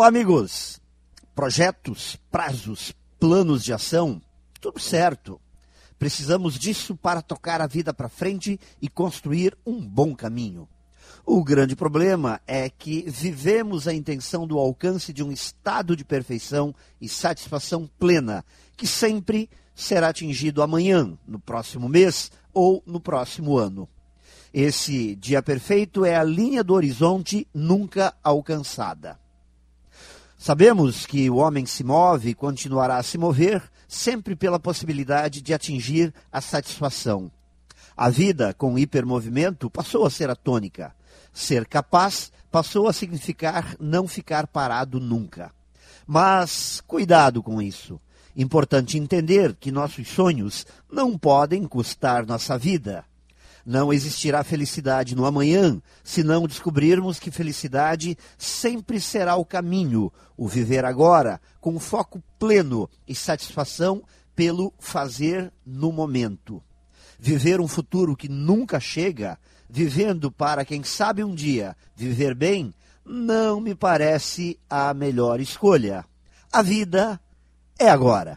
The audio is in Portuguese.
Olá, amigos. Projetos, prazos, planos de ação, tudo certo. Precisamos disso para tocar a vida para frente e construir um bom caminho. O grande problema é que vivemos a intenção do alcance de um estado de perfeição e satisfação plena, que sempre será atingido amanhã, no próximo mês ou no próximo ano. Esse dia perfeito é a linha do horizonte nunca alcançada. Sabemos que o homem se move e continuará a se mover sempre pela possibilidade de atingir a satisfação. A vida com hipermovimento passou a ser a tônica. Ser capaz passou a significar não ficar parado nunca. Mas cuidado com isso. Importante entender que nossos sonhos não podem custar nossa vida. Não existirá felicidade no amanhã se não descobrirmos que felicidade sempre será o caminho, o viver agora, com foco pleno e satisfação pelo fazer no momento. Viver um futuro que nunca chega, vivendo para quem sabe um dia viver bem, não me parece a melhor escolha. A vida é agora.